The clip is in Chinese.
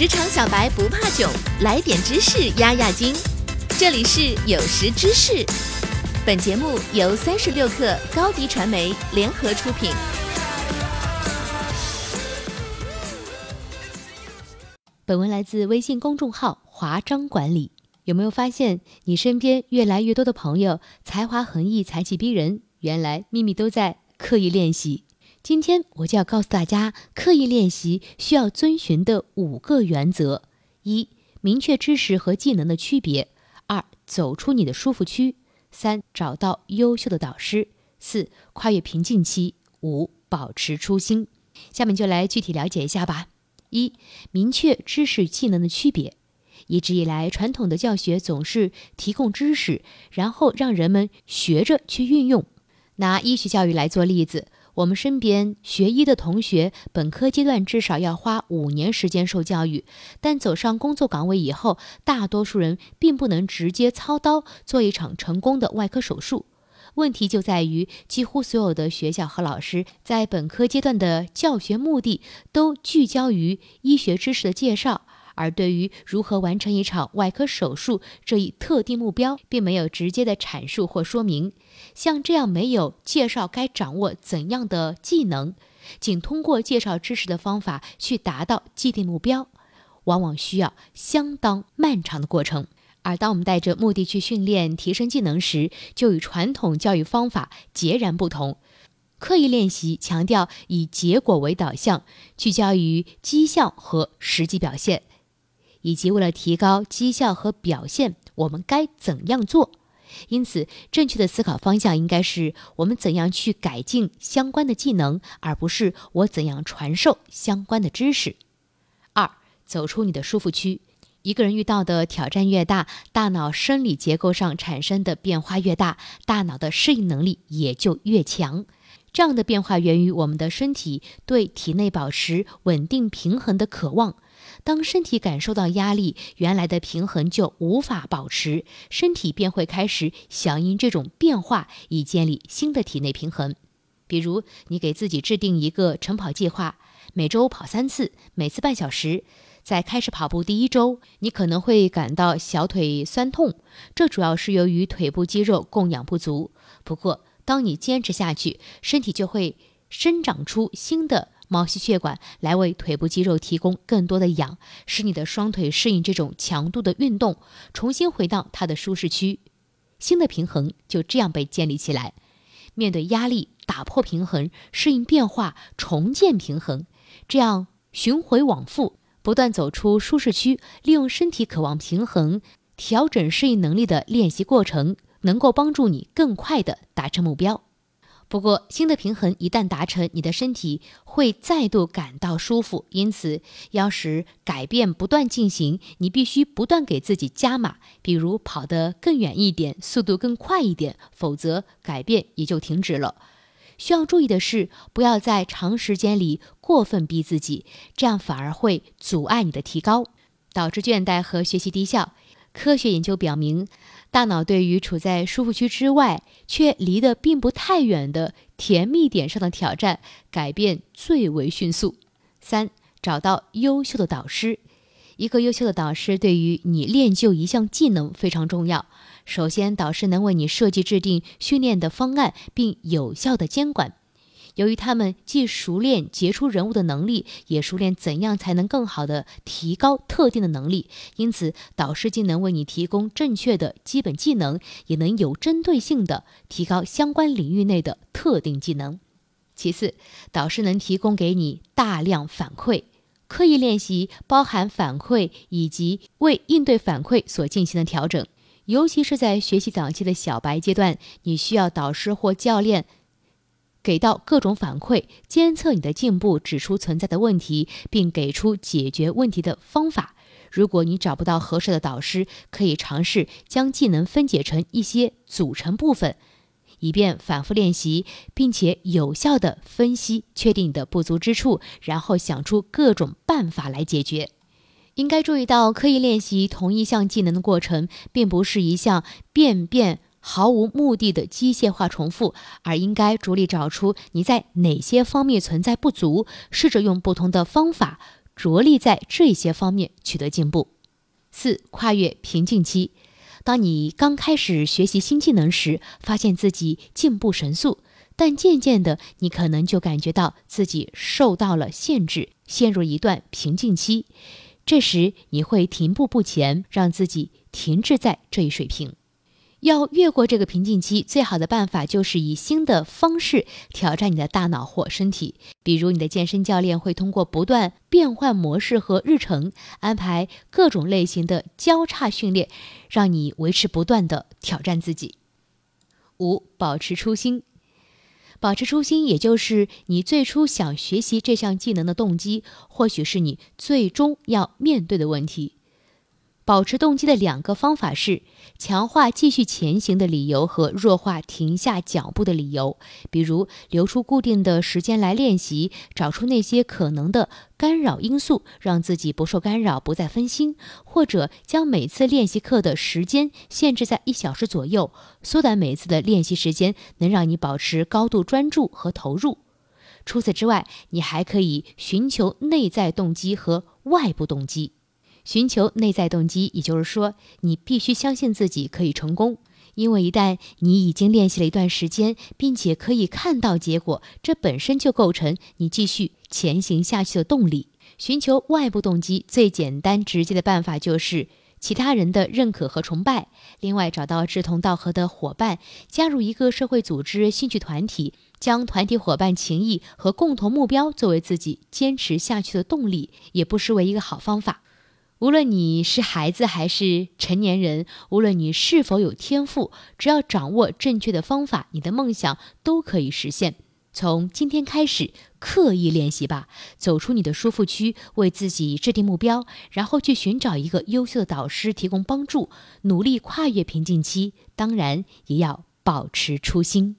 职场小白不怕囧，来点知识压压惊。这里是有识知识，本节目由三十六克高低传媒联合出品。本文来自微信公众号华章管理。有没有发现，你身边越来越多的朋友才华横溢、才气逼人？原来秘密都在刻意练习。今天我就要告诉大家，刻意练习需要遵循的五个原则：一、明确知识和技能的区别；二、走出你的舒服区；三、找到优秀的导师；四、跨越瓶颈期；五、保持初心。下面就来具体了解一下吧。一、明确知识技能的区别。一直以来，传统的教学总是提供知识，然后让人们学着去运用。拿医学教育来做例子。我们身边学医的同学，本科阶段至少要花五年时间受教育，但走上工作岗位以后，大多数人并不能直接操刀做一场成功的外科手术。问题就在于，几乎所有的学校和老师在本科阶段的教学目的都聚焦于医学知识的介绍。而对于如何完成一场外科手术这一特定目标，并没有直接的阐述或说明。像这样没有介绍该掌握怎样的技能，仅通过介绍知识的方法去达到既定目标，往往需要相当漫长的过程。而当我们带着目的去训练、提升技能时，就与传统教育方法截然不同。刻意练习强调以结果为导向，聚焦于绩效和实际表现。以及为了提高绩效和表现，我们该怎样做？因此，正确的思考方向应该是我们怎样去改进相关的技能，而不是我怎样传授相关的知识。二，走出你的舒服区。一个人遇到的挑战越大，大脑生理结构上产生的变化越大，大脑的适应能力也就越强。这样的变化源于我们的身体对体内保持稳定平衡的渴望。当身体感受到压力，原来的平衡就无法保持，身体便会开始响应这种变化，以建立新的体内平衡。比如，你给自己制定一个晨跑计划，每周跑三次，每次半小时。在开始跑步第一周，你可能会感到小腿酸痛，这主要是由于腿部肌肉供氧不足。不过，当你坚持下去，身体就会生长出新的。毛细血管来为腿部肌肉提供更多的氧，使你的双腿适应这种强度的运动，重新回到它的舒适区，新的平衡就这样被建立起来。面对压力，打破平衡，适应变化，重建平衡，这样循回往复，不断走出舒适区，利用身体渴望平衡、调整适应能力的练习过程，能够帮助你更快地达成目标。不过，新的平衡一旦达成，你的身体会再度感到舒服。因此，要使改变不断进行，你必须不断给自己加码，比如跑得更远一点，速度更快一点，否则改变也就停止了。需要注意的是，不要在长时间里过分逼自己，这样反而会阻碍你的提高，导致倦怠和学习低效。科学研究表明。大脑对于处在舒服区之外却离得并不太远的甜蜜点上的挑战，改变最为迅速。三，找到优秀的导师。一个优秀的导师对于你练就一项技能非常重要。首先，导师能为你设计制定训练的方案，并有效的监管。由于他们既熟练杰出人物的能力，也熟练怎样才能更好的提高特定的能力，因此导师既能为你提供正确的基本技能，也能有针对性的提高相关领域内的特定技能。其次，导师能提供给你大量反馈。刻意练习包含反馈以及为应对反馈所进行的调整，尤其是在学习早期的小白阶段，你需要导师或教练。给到各种反馈，监测你的进步，指出存在的问题，并给出解决问题的方法。如果你找不到合适的导师，可以尝试将技能分解成一些组成部分，以便反复练习，并且有效的分析、确定你的不足之处，然后想出各种办法来解决。应该注意到，刻意练习同一项技能的过程，并不是一项变变。毫无目的的机械化重复，而应该着力找出你在哪些方面存在不足，试着用不同的方法着力在这些方面取得进步。四、跨越瓶颈期。当你刚开始学习新技能时，发现自己进步神速，但渐渐的，你可能就感觉到自己受到了限制，陷入一段瓶颈期。这时，你会停步不前，让自己停滞在这一水平。要越过这个瓶颈期，最好的办法就是以新的方式挑战你的大脑或身体。比如，你的健身教练会通过不断变换模式和日程，安排各种类型的交叉训练，让你维持不断的挑战自己。五、保持初心。保持初心，也就是你最初想学习这项技能的动机，或许是你最终要面对的问题。保持动机的两个方法是强化继续前行的理由和弱化停下脚步的理由。比如，留出固定的时间来练习，找出那些可能的干扰因素，让自己不受干扰，不再分心；或者将每次练习课的时间限制在一小时左右，缩短每次的练习时间，能让你保持高度专注和投入。除此之外，你还可以寻求内在动机和外部动机。寻求内在动机，也就是说，你必须相信自己可以成功，因为一旦你已经练习了一段时间，并且可以看到结果，这本身就构成你继续前行下去的动力。寻求外部动机，最简单直接的办法就是其他人的认可和崇拜，另外找到志同道合的伙伴，加入一个社会组织、兴趣团体，将团体伙伴情谊和共同目标作为自己坚持下去的动力，也不失为一个好方法。无论你是孩子还是成年人，无论你是否有天赋，只要掌握正确的方法，你的梦想都可以实现。从今天开始，刻意练习吧，走出你的舒服区，为自己制定目标，然后去寻找一个优秀的导师提供帮助，努力跨越瓶颈期。当然，也要保持初心。